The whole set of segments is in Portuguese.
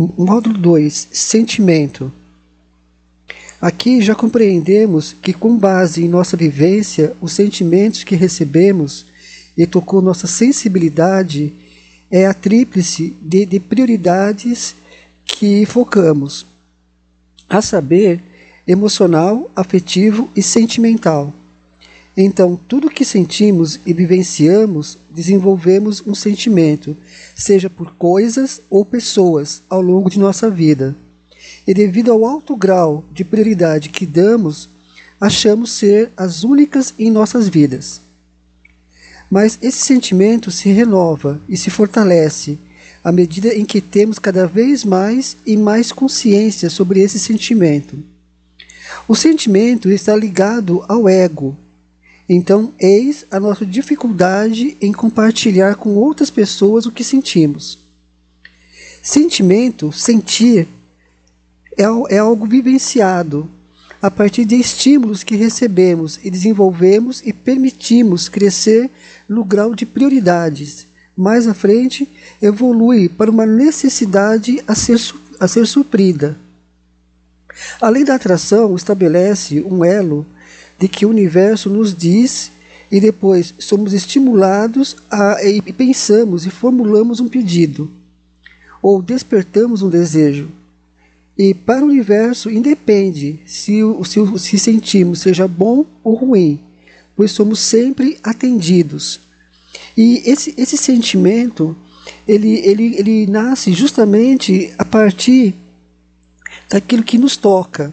Módulo 2: Sentimento. Aqui já compreendemos que, com base em nossa vivência, os sentimentos que recebemos e tocou nossa sensibilidade é a tríplice de, de prioridades que focamos, a saber, emocional, afetivo e sentimental. Então, tudo que sentimos e vivenciamos, desenvolvemos um sentimento, seja por coisas ou pessoas, ao longo de nossa vida. E devido ao alto grau de prioridade que damos, achamos ser as únicas em nossas vidas. Mas esse sentimento se renova e se fortalece à medida em que temos cada vez mais e mais consciência sobre esse sentimento. O sentimento está ligado ao ego, então, eis a nossa dificuldade em compartilhar com outras pessoas o que sentimos. Sentimento, sentir, é, é algo vivenciado a partir de estímulos que recebemos e desenvolvemos e permitimos crescer no grau de prioridades. Mais à frente, evolui para uma necessidade a ser, a ser suprida. A lei da atração estabelece um elo de que o universo nos diz e depois somos estimulados a, e pensamos e formulamos um pedido ou despertamos um desejo. E para o universo independe se se, se sentimos seja bom ou ruim, pois somos sempre atendidos. E esse, esse sentimento ele, ele, ele nasce justamente a partir daquilo que nos toca,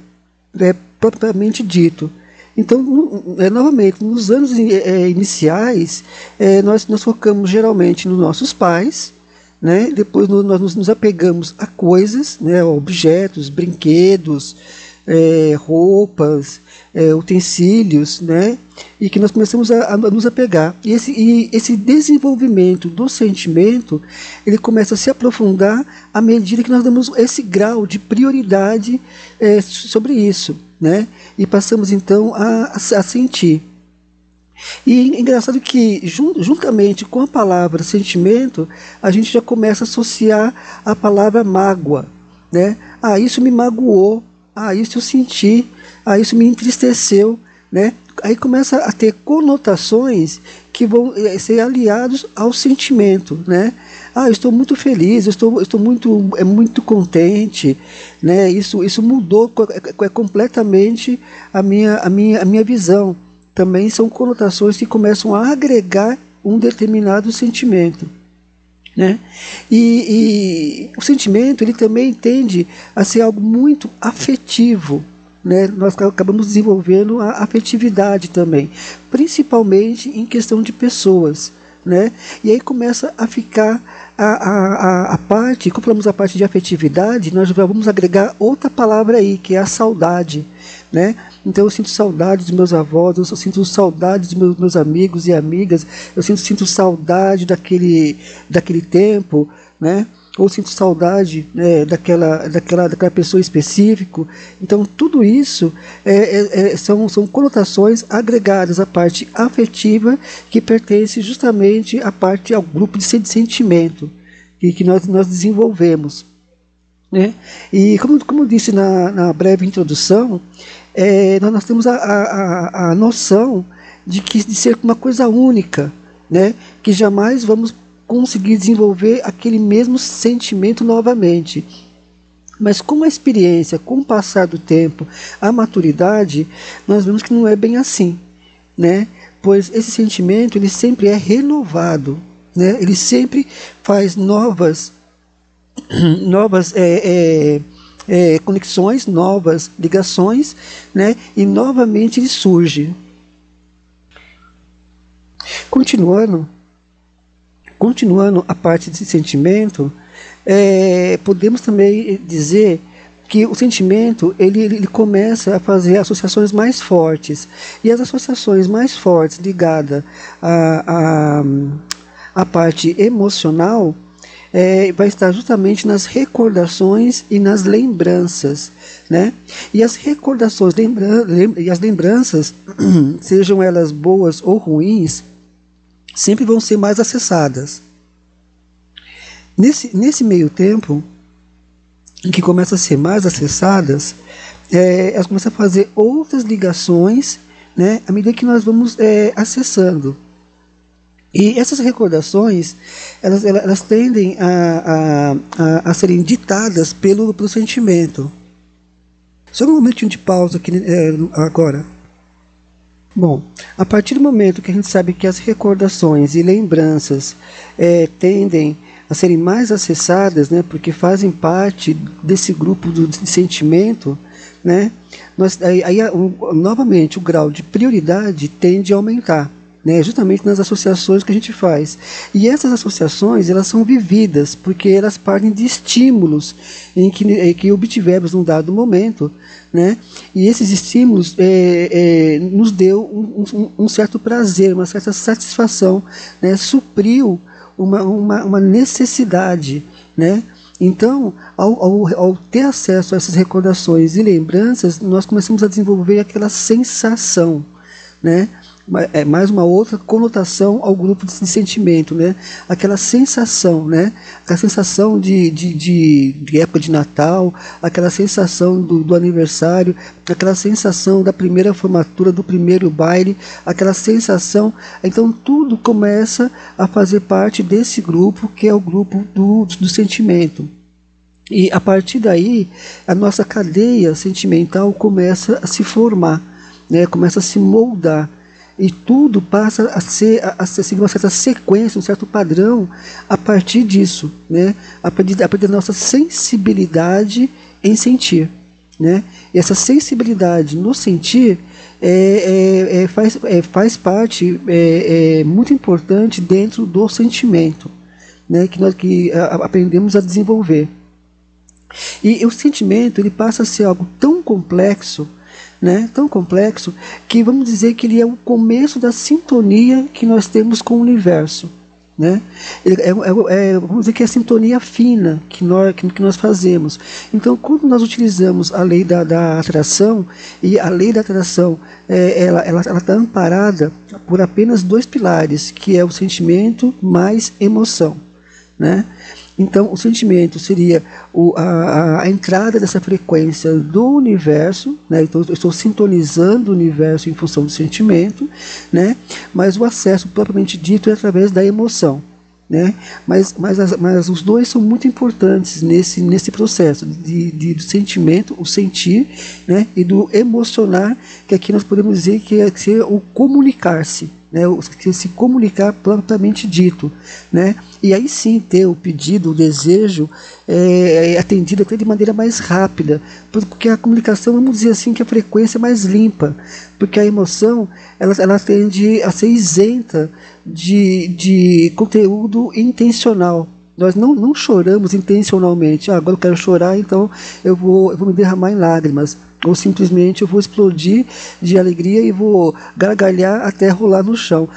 é, propriamente dito. Então, é, novamente, nos anos é, iniciais, é, nós, nós focamos geralmente nos nossos pais, né? depois no, nós nos apegamos a coisas, né? objetos, brinquedos, é, roupas, é, utensílios, né? e que nós começamos a, a, nos apegar. E esse, e esse desenvolvimento do sentimento, ele começa a se aprofundar à medida que nós damos esse grau de prioridade é, sobre isso né? E passamos então a, a sentir. E engraçado que, juntamente com a palavra sentimento, a gente já começa a associar a palavra mágoa. Né? Ah, isso me magoou. Ah, isso eu senti. Ah, isso me entristeceu. Né? Aí começa a ter conotações que vão eh, ser aliados ao sentimento. Né? ah, eu estou muito feliz, eu estou, estou muito, é muito contente, né? Isso, isso mudou é, é completamente a minha, a minha, a minha visão. Também são conotações que começam a agregar um determinado sentimento. Né? E, e, o sentimento ele também tende a ser algo muito afetivo. Né? Nós acabamos desenvolvendo a afetividade também, principalmente em questão de pessoas. Né? E aí começa a ficar a, a, a parte, como falamos a parte de afetividade, nós vamos agregar outra palavra aí, que é a saudade. Né? Então eu sinto saudade dos meus avós, eu sinto saudade dos meus, meus amigos e amigas, eu sinto, sinto saudade daquele, daquele tempo, né? Ou sinto saudade né, daquela, daquela, daquela pessoa específica. Então, tudo isso é, é, é, são, são conotações agregadas à parte afetiva que pertence justamente à parte ao grupo de sentimento que, que nós, nós desenvolvemos. Né? E como, como eu disse na, na breve introdução, é, nós, nós temos a, a, a noção de que de ser uma coisa única, né? que jamais vamos conseguir desenvolver aquele mesmo sentimento novamente. Mas com a experiência, com o passar do tempo, a maturidade, nós vemos que não é bem assim, né? Pois esse sentimento ele sempre é renovado, né? Ele sempre faz novas, novas é, é, é, conexões, novas ligações, né? E novamente ele surge. Continuando, Continuando a parte de sentimento, é, podemos também dizer que o sentimento ele, ele começa a fazer associações mais fortes e as associações mais fortes ligadas à, à, à parte emocional é, vai estar justamente nas recordações e nas lembranças, né? E as recordações lembra e as lembranças, sejam elas boas ou ruins, sempre vão ser mais acessadas. Nesse, nesse meio tempo, que começam a ser mais acessadas, é, elas começam a fazer outras ligações né, à medida que nós vamos é, acessando. E essas recordações, elas, elas tendem a, a, a, a, serem ditadas pelo, pelo sentimento. Só um momentinho de pausa aqui é, agora. Bom, a partir do momento que a gente sabe que as recordações e lembranças é, tendem a serem mais acessadas, né, porque fazem parte desse grupo do sentimento, né, nós, aí, aí novamente o grau de prioridade tende a aumentar né, justamente nas associações que a gente faz. E essas associações elas são vividas porque elas partem de estímulos em que, em que obtivemos num dado momento, né, e esses estímulos é, é, nos deu um, um, um, certo prazer, uma certa satisfação, né, supriu uma, uma, uma necessidade, né, então, ao, ao, ao, ter acesso a essas recordações e lembranças, nós começamos a desenvolver aquela sensação, né? É mais uma outra conotação ao grupo de sentimento, né? Aquela sensação, né? Aquela sensação de, de, de, de época de Natal, aquela sensação do, do, aniversário, aquela sensação da primeira formatura, do primeiro baile, aquela sensação. Então tudo começa a fazer parte desse grupo que é o grupo do, do sentimento. E a partir daí, a nossa cadeia sentimental começa a se formar, né? começa a se moldar e tudo passa a ser a, a seguir uma certa sequência, um certo padrão a partir disso, né? a, partir, a partir da nossa sensibilidade em sentir. Né? E essa sensibilidade no sentir é, é, é, faz, é, faz parte é, é, muito importante dentro do sentimento né? que nós que a, aprendemos a desenvolver. E o sentimento ele passa a ser algo tão complexo né, tão complexo, que vamos dizer que ele é o começo da sintonia que nós temos com o universo. Né? É, é, é, vamos dizer que é a sintonia fina que nós, que, nós fazemos. Então, quando nós utilizamos a lei da, da atração, e a lei da atração é, ela está ela, ela amparada por apenas dois pilares, que é o sentimento mais emoção. Né? Então, o sentimento seria o, a, a, entrada dessa frequência do universo, né? então eu estou sintonizando o universo em função do sentimento, né? mas o acesso propriamente dito é através da emoção. Né? Mas, mas, as, mas os dois são muito importantes nesse, nesse processo de, de, do sentimento, o sentir, né? e do emocionar, que aqui nós podemos dizer que é, que é o comunicar-se né, se comunicar propriamente dito, né, e aí sim ter o pedido, o desejo é, é, atendido até de maneira mais rápida, porque a comunicação, vamos dizer assim, que a frequência é mais limpa, porque a emoção ela, ela tende a ser isenta de, de conteúdo intencional, nós não, não choramos intencionalmente. Ah, agora eu quero chorar, então eu vou, eu vou me derramar em lágrimas ou simplesmente eu vou explodir de alegria e vou gargalhar até rolar no chão.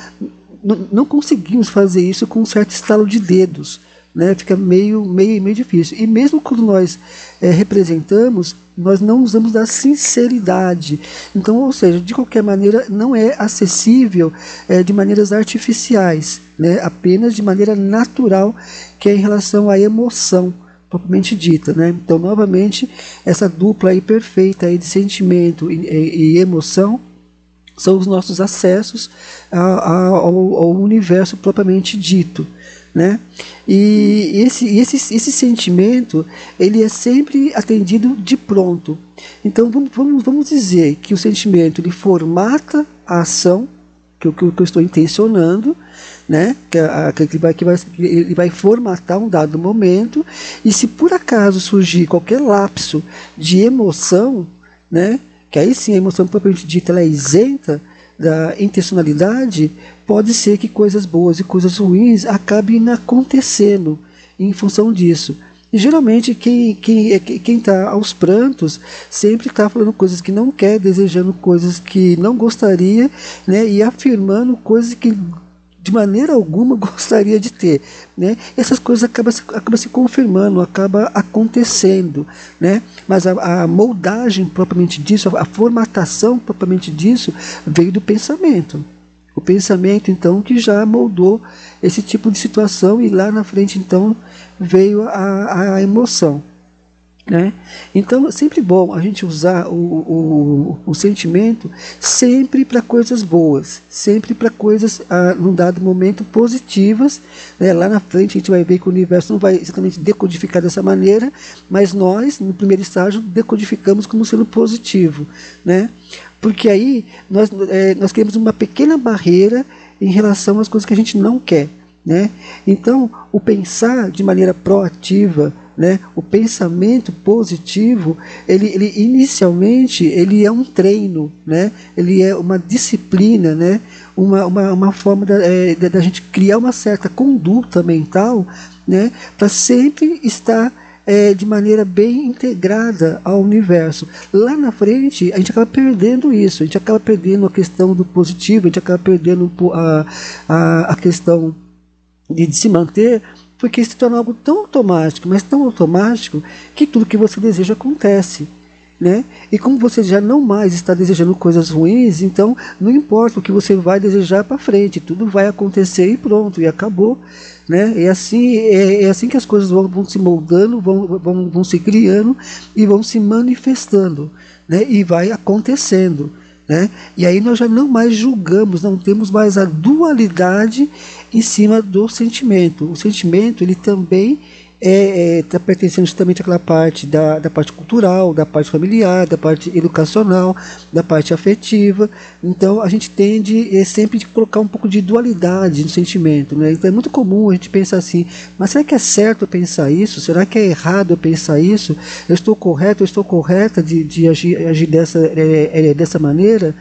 N não conseguimos fazer isso com um certo estalo de dedos, né? Fica meio, meio, meio difícil. E mesmo quando nós é, representamos, nós não usamos da sinceridade. Então, ou seja, de qualquer maneira, não é acessível é, de maneiras artificiais, né? Apenas de maneira natural, que é em relação à emoção propriamente dita, né? Então, novamente, essa dupla aí perfeita aí de sentimento e, e, e emoção são os nossos acessos ao, ao, universo propriamente dito, né? E esse, esse, esse sentimento ele é sempre atendido de pronto. Então vamos, vamos, vamos dizer que o sentimento ele formata a ação que eu, que eu estou intencionando, né? Que, a, que, vai, que vai, ele vai formatar um dado momento, e se por acaso surgir qualquer lapso de emoção, né? Que aí sim a emoção propriamente dita ela é isenta da intencionalidade, pode ser que coisas boas e coisas ruins acabem acontecendo em função disso. E geralmente quem quem é, quem está aos prantos sempre está falando coisas que não quer, desejando coisas que não gostaria, né, e afirmando coisas que de maneira alguma gostaria de ter, né? Essas coisas acabam, acabam se confirmando, acaba acontecendo, né? Mas a, a moldagem propriamente disso, a, a formatação propriamente disso veio do pensamento. O pensamento, então, que já moldou esse tipo de situação e lá na frente, então, veio a, a emoção. Né? Então é sempre bom a gente usar o, o, o sentimento sempre para coisas boas, sempre para coisas, ah, num dado momento, positivas. Né? Lá na frente a gente vai ver que o universo não vai exatamente decodificar dessa maneira, mas nós, no primeiro estágio, decodificamos como sendo positivo. Né? Porque aí nós, é, nós criamos uma pequena barreira em relação às coisas que a gente não quer. Né? Então, o pensar de maneira proativa, né? O pensamento positivo, ele, ele inicialmente ele é um treino, né? Ele é uma disciplina, né? Uma, uma, uma forma da, é, da gente criar uma certa conduta mental, né? Para sempre estar é, de maneira bem integrada ao universo. Lá na frente, a gente acaba perdendo isso, a gente acaba perdendo a questão do positivo, a gente acaba perdendo a, a, a questão de, de se manter porque se torna algo tão automático, mas tão automático, que tudo que você deseja acontece. Né? E como você já não mais está desejando coisas ruins, então não importa o que você vai desejar para frente, tudo vai acontecer e pronto, e acabou. Né? É, assim, é, é assim que as coisas vão, vão se moldando, vão, vão, vão se criando e vão se manifestando, né? e vai acontecendo. Né? E aí nós já não mais julgamos, não temos mais a dualidade em cima do sentimento. O sentimento ele também é, é, tá pertencendo justamente àquela parte da, da parte cultural, da parte familiar, da parte educacional, da parte afetiva. Então a gente tende é, sempre de colocar um pouco de dualidade no sentimento. Né? Então é muito comum a gente pensar assim, mas será que é certo eu pensar isso? Será que é errado eu pensar isso? Eu estou correto, eu estou correta de, de agir, agir dessa, é, é, dessa maneira?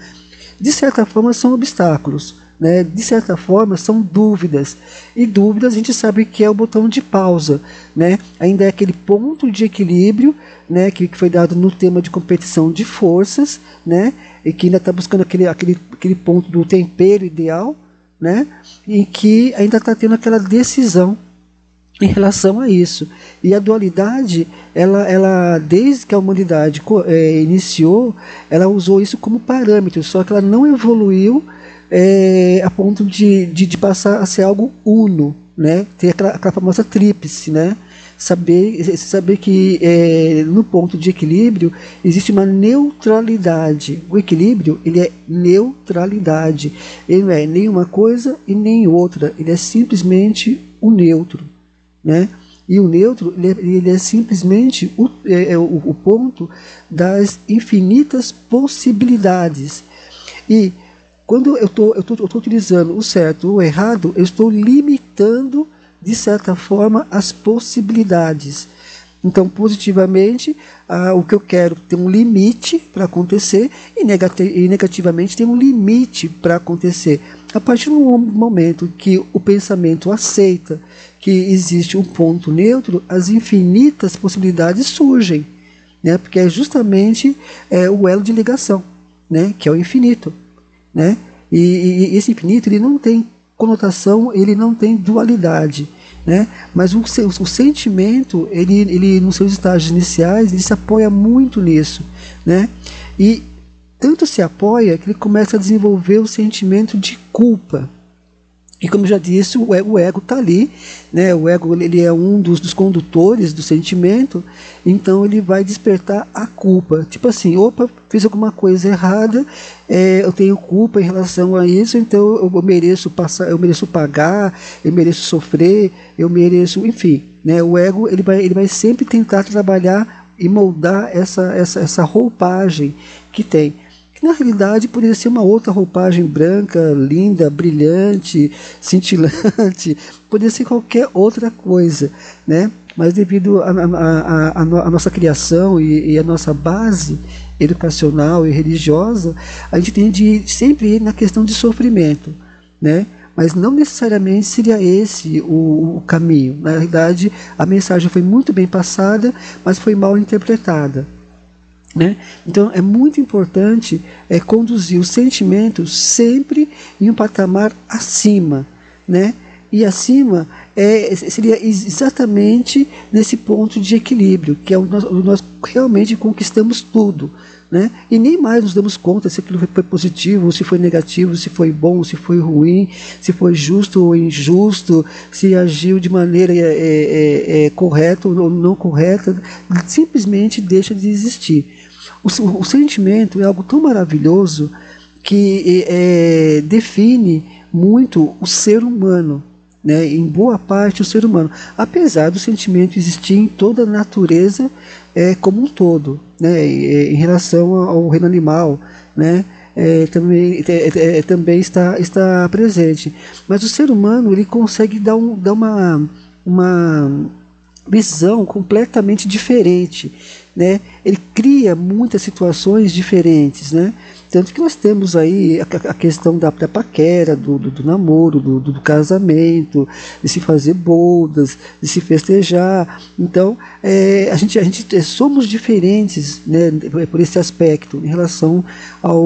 De certa forma são obstáculos né, de certa forma são dúvidas. E dúvidas a gente sabe que é o botão de pausa. Né? Ainda é aquele ponto de equilíbrio né, que, que foi dado no tema de competição de forças, né, e que ainda está buscando aquele, aquele, aquele ponto do tempero ideal, né, em que ainda está tendo aquela decisão em relação a isso. E a dualidade, ela, ela desde que a humanidade é, iniciou, ela usou isso como parâmetro, só que ela não evoluiu é, a ponto de, de, de, passar a ser algo uno, né? Ter aquela, aquela famosa tríplice, né? Saber, saber que é, no ponto de equilíbrio existe uma neutralidade. O equilíbrio ele é neutralidade. Ele não é nem uma coisa e nem outra. Ele é simplesmente o neutro, né? E o neutro ele é, ele é simplesmente o, é, é o, o ponto das infinitas possibilidades. E quando eu estou tô, eu tô utilizando o certo ou o errado, eu estou limitando, de certa forma, as possibilidades. Então, positivamente, ah, o que eu quero tem um limite para acontecer e, negati e, negativamente tem um limite para acontecer. A partir do momento que o pensamento aceita que existe um ponto neutro, as infinitas possibilidades surgem, né? porque é justamente é, o elo de ligação, né? que é o infinito. Né? E, e, esse infinito ele não tem conotação, ele não tem dualidade. Né? Mas o, o, sentimento, ele, ele nos seus estágios iniciais, ele se apoia muito nisso. Né? E tanto se apoia que ele começa a desenvolver o sentimento de culpa. E como já disse, o ego está ali, né? o ego ele é um dos, dos, condutores do sentimento, então ele vai despertar a culpa. Tipo assim, opa, fiz alguma coisa errada, é, eu tenho culpa em relação a isso, então eu, eu, mereço passar, eu mereço pagar, eu mereço sofrer, eu mereço, enfim. Né? O ego ele vai, ele vai sempre tentar trabalhar e moldar essa, essa, essa roupagem que tem que na realidade poderia ser uma outra roupagem branca, linda, brilhante, cintilante, poderia ser qualquer outra coisa, né? Mas devido à nossa criação e, a nossa base educacional e religiosa, a gente tem de sempre ir na questão de sofrimento, né? Mas não necessariamente seria esse o, o caminho. Na realidade, a mensagem foi muito bem passada, mas foi mal interpretada. Né? Então é muito importante é, conduzir os sentimentos sempre em um patamar acima. Né? E acima é, seria exatamente nesse ponto de equilíbrio, que é onde nós, realmente conquistamos tudo. né? E nem mais nos damos conta se aquilo foi positivo, se foi negativo, se foi bom, se foi ruim, se foi justo ou injusto, se agiu de maneira é, é, é, correta ou não correta, simplesmente deixa de existir. O, o, sentimento é algo tão maravilhoso que é, define muito o ser humano né, em boa parte o ser humano, apesar do sentimento existir em toda a natureza é, como um todo, né, em relação ao reino animal, né, é, também, é, é, também está, está presente. Mas o ser humano ele consegue dar, um, dar uma, uma visão completamente diferente. Né? Ele cria muitas situações diferentes. Né? Tanto que nós temos aí a, a questão da, da paquera, do, do, do namoro, do, do, casamento, de se fazer bodas, de se festejar. Então, é, a, gente, a gente é, somos diferentes né, por esse aspecto em relação ao,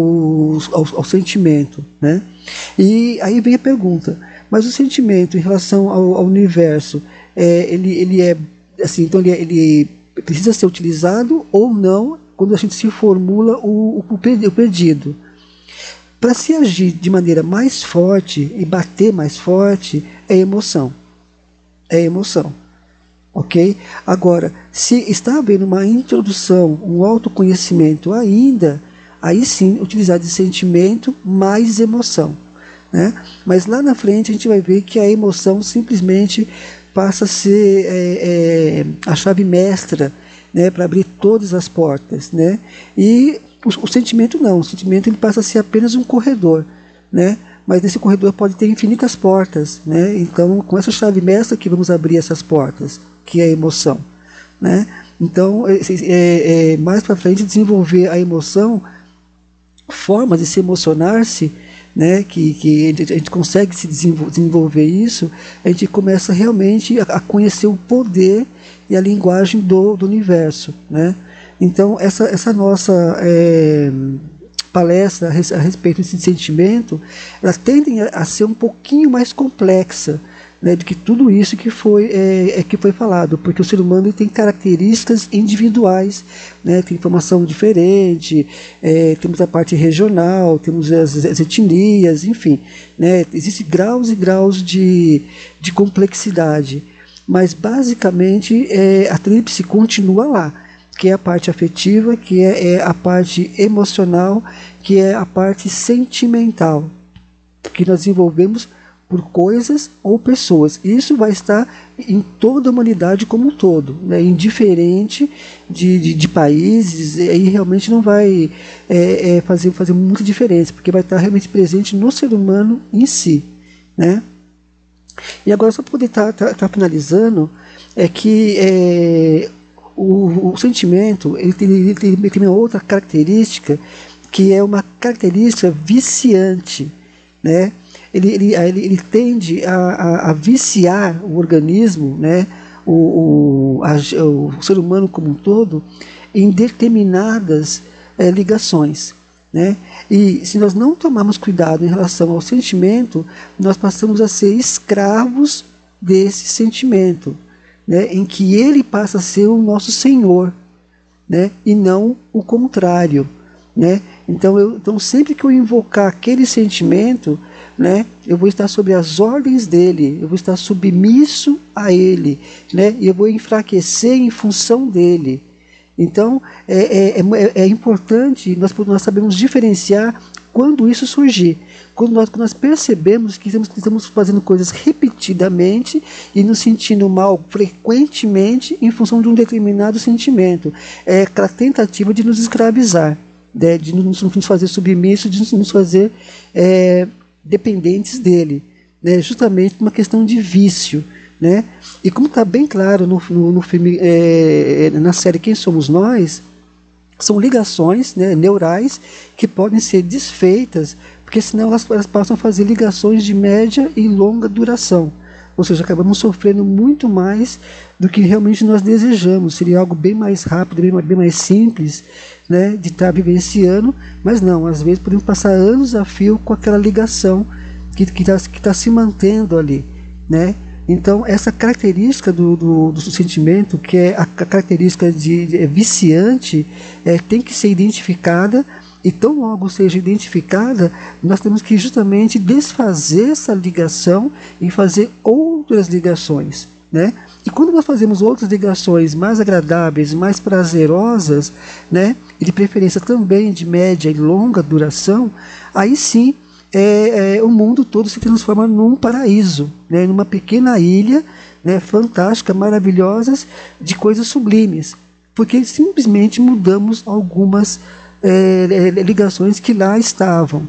ao, ao sentimento. Né? E aí vem a pergunta, mas o sentimento em relação ao, ao universo, é, ele, ele é assim, então ele, ele precisa ser utilizado ou não quando a gente se formula o, o, o pedido. Para se agir de maneira mais forte e bater mais forte, é emoção. É emoção. Ok? Agora, se está havendo uma introdução, um autoconhecimento ainda, aí sim utilizar de sentimento mais emoção. Né? Mas lá na frente a gente vai ver que a emoção simplesmente passa a ser é, é, a chave mestra né, para abrir todas as portas, né? E o, o, sentimento não, o sentimento ele passa a ser apenas um corredor, né? Mas nesse corredor pode ter infinitas portas, né? Então, com essa chave mestra que vamos abrir essas portas, que é a emoção, né? Então, é, é, é mais para frente desenvolver a emoção, formas de se emocionar-se, né, que, que a gente consegue se desenvolver isso, a gente começa realmente a, conhecer o poder e a linguagem do, do universo. Né? Então, essa, essa nossa é, palestra a respeito desse sentimento, ela tende a ser um pouquinho mais complexa, né, do que tudo isso que foi, é, é, que foi falado, porque o ser humano tem características individuais, né, tem informação diferente, é, temos a parte regional, temos as, as etnias, enfim, né, existem graus e graus de, de complexidade, mas basicamente é, a tríplice continua lá, que é a parte afetiva, que é, é a parte emocional, que é a parte sentimental, que nós desenvolvemos por coisas ou pessoas. Isso vai estar em toda a humanidade como um todo, né? indiferente de, de, de países, e aí realmente não vai é, é, fazer, fazer muita diferença, porque vai estar realmente presente no ser humano em si. Né? E agora, só para poder estar tá, tá, tá finalizando, é que é, o, o, sentimento ele tem, ele tem, ele tem uma outra característica, que é uma característica viciante. Né? Ele, ele, ele, ele tende a, a, a, viciar o organismo, né, o, o, a, o, ser humano como um todo, em determinadas é, ligações. Né? E se nós não tomarmos cuidado em relação ao sentimento, nós passamos a ser escravos desse sentimento, né? em que ele passa a ser o nosso senhor, né? e não o contrário. Né? Então, eu, então, sempre que eu invocar aquele sentimento, né, eu vou estar sob as ordens dele, eu vou estar submisso a ele, né, e eu vou enfraquecer em função dele. Então, é, é, é, é importante, nós, nós sabemos diferenciar quando isso surgir. Quando nós, quando nós percebemos que estamos, que estamos fazendo coisas repetidamente e nos sentindo mal frequentemente em função de um determinado sentimento. É aquela tentativa de nos escravizar né, de nos, nos, fazer submissos, de nos fazer é, dependentes dele, né, justamente uma questão de vício. Né? E como está bem claro no, no, no filme, é, na série Quem Somos Nós, são ligações né, neurais que podem ser desfeitas, porque senão elas, elas passam a fazer ligações de média e longa duração. Ou seja, acabamos sofrendo muito mais do que realmente nós desejamos. Seria algo bem mais rápido, bem, bem mais simples né, de estar vivenciando, mas não, às vezes podemos passar anos a fio com aquela ligação que está tá se mantendo ali. Né? Então, essa característica do, do, do sentimento, que é a característica de, de é viciante, é, tem que ser identificada e tão logo seja identificada, nós temos que justamente desfazer essa ligação e fazer outras ligações. Né? E quando nós fazemos outras ligações mais agradáveis, mais prazerosas, né? e de preferência também de média e longa duração, aí sim é, é, o mundo todo se transforma num paraíso, né? numa pequena ilha né? fantástica, maravilhosas, de coisas sublimes. Porque simplesmente mudamos algumas é, é, ligações que lá estavam.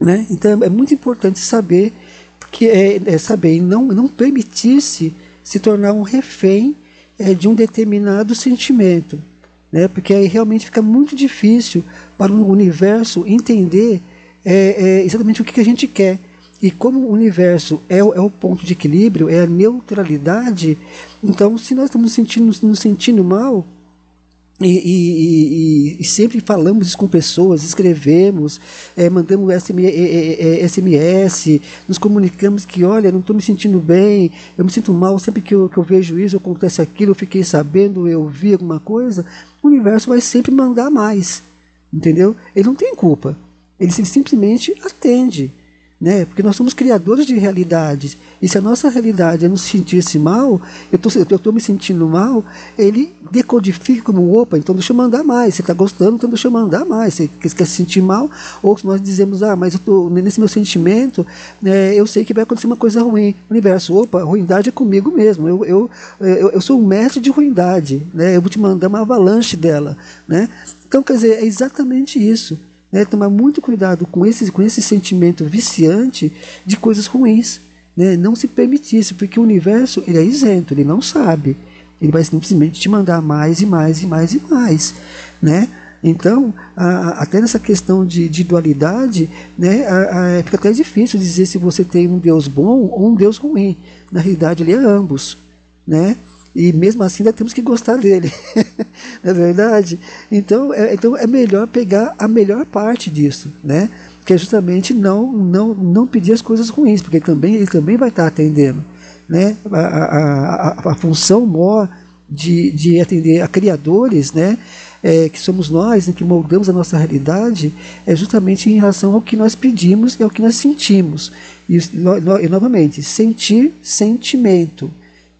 Né? Então é muito importante saber que é, é saber não não permitir-se se tornar um refém é, de um determinado sentimento, né? Porque aí realmente fica muito difícil para o universo entender é, é, exatamente o que, que, a gente quer. E como o universo é, é, o ponto de equilíbrio, é a neutralidade, então se nós estamos sentindo, nos sentindo mal, e, e, e, e, sempre falamos isso com pessoas, escrevemos, é, mandamos SMS, nos comunicamos que, olha, não estou me sentindo bem, eu me sinto mal sempre que eu, que eu vejo isso, acontece aquilo, eu fiquei sabendo, eu vi alguma coisa, o universo vai sempre mandar mais, entendeu? Ele não tem culpa, ele simplesmente atende né? Porque nós somos criadores de realidades. E se a nossa realidade é nos sentir-se mal, eu estou me sentindo mal, ele decodifica como, opa, então deixa eu mandar mais. Você está gostando, então deixa eu mandar mais. Você quer se sentir mal? Ou nós dizemos, ah, mas eu tô, nesse meu sentimento, né, eu sei que vai acontecer uma coisa ruim. Universo, opa, ruindade é comigo mesmo. Eu, eu, eu, eu sou um mestre de ruindade. Né? Eu vou te mandar uma avalanche dela. Né? Então, quer dizer, é exatamente isso. Né? Tomar muito cuidado com esse, com esse sentimento viciante de coisas ruins. Né? Não se permitir isso, porque o universo ele é isento, ele não sabe. Ele vai simplesmente te mandar mais e mais e mais e mais. Né? Então, a, a, até nessa questão de, de dualidade, né, a, fica até difícil dizer se você tem um Deus bom ou um Deus ruim. Na realidade, ele é ambos. Né? E mesmo assim ainda temos que gostar dele. não é verdade? Então é, então é melhor pegar a melhor parte disso, né? Que é justamente não, não, não pedir as coisas ruins, porque também, ele também vai estar atendendo. Né? A, a, a, a função maior de, de atender a criadores, né? É, que somos nós, né, que moldamos a nossa realidade, é justamente em relação ao que nós pedimos e ao que nós sentimos. E, no, e novamente, sentir sentimento.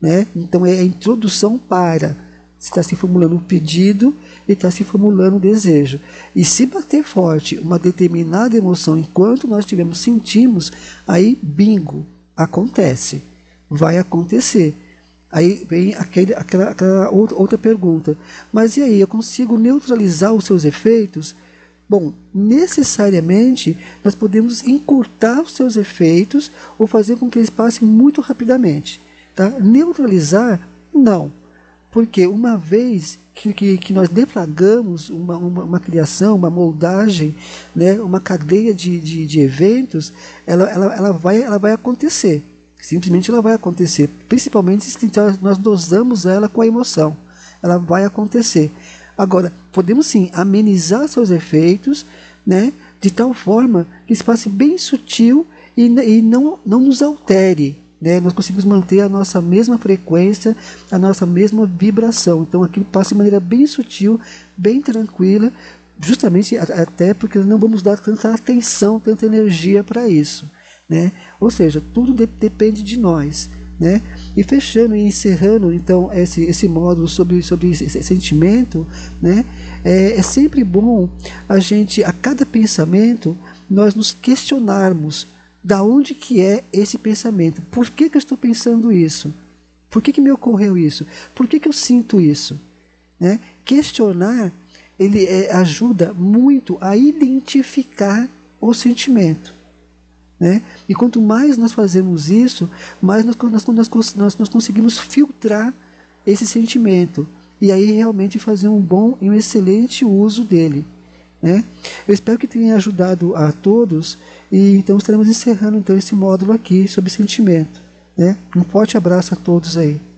Né? Então é a introdução para. Está se formulando um pedido e está se formulando um desejo. E se bater forte uma determinada emoção enquanto nós estivermos sentimos, aí bingo, acontece. Vai acontecer. Aí vem aquele, aquela, aquela outra pergunta. Mas e aí, eu consigo neutralizar os seus efeitos? Bom, necessariamente nós podemos encurtar os seus efeitos ou fazer com que eles passem muito rapidamente. Tá? Neutralizar, não. Porque uma vez que, que, que nós deflagramos uma, uma, uma, criação, uma moldagem, né, uma cadeia de, de, de eventos, ela, ela, ela, vai, ela vai acontecer. Simplesmente ela vai acontecer. Principalmente se nós dosamos ela com a emoção. Ela vai acontecer. Agora, podemos sim amenizar seus efeitos, né, de tal forma que se passe bem sutil e, e não, não nos altere né, nós conseguimos manter a nossa mesma frequência, a nossa mesma vibração. Então aquilo passa de maneira bem sutil, bem tranquila, justamente até porque não vamos dar tanta atenção, tanta energia para isso. Né? Ou seja, tudo de depende de nós. Né? E fechando e encerrando então esse, esse módulo sobre, sobre esse sentimento, né? é, é sempre bom a gente, a cada pensamento, nós nos questionarmos da onde que é esse pensamento? Por que, que eu estou pensando isso? Por que, que me ocorreu isso? Por que, que eu sinto isso? Né? Questionar ele é, ajuda muito a identificar o sentimento. Né? E quanto mais nós fazemos isso, mais nós, nós, nós, nós conseguimos filtrar esse sentimento. E aí realmente fazer um bom e um excelente uso dele. Né? Eu espero que tenha ajudado a todos e então estaremos encerrando então esse módulo aqui sobre sentimento. Né? Um forte abraço a todos aí.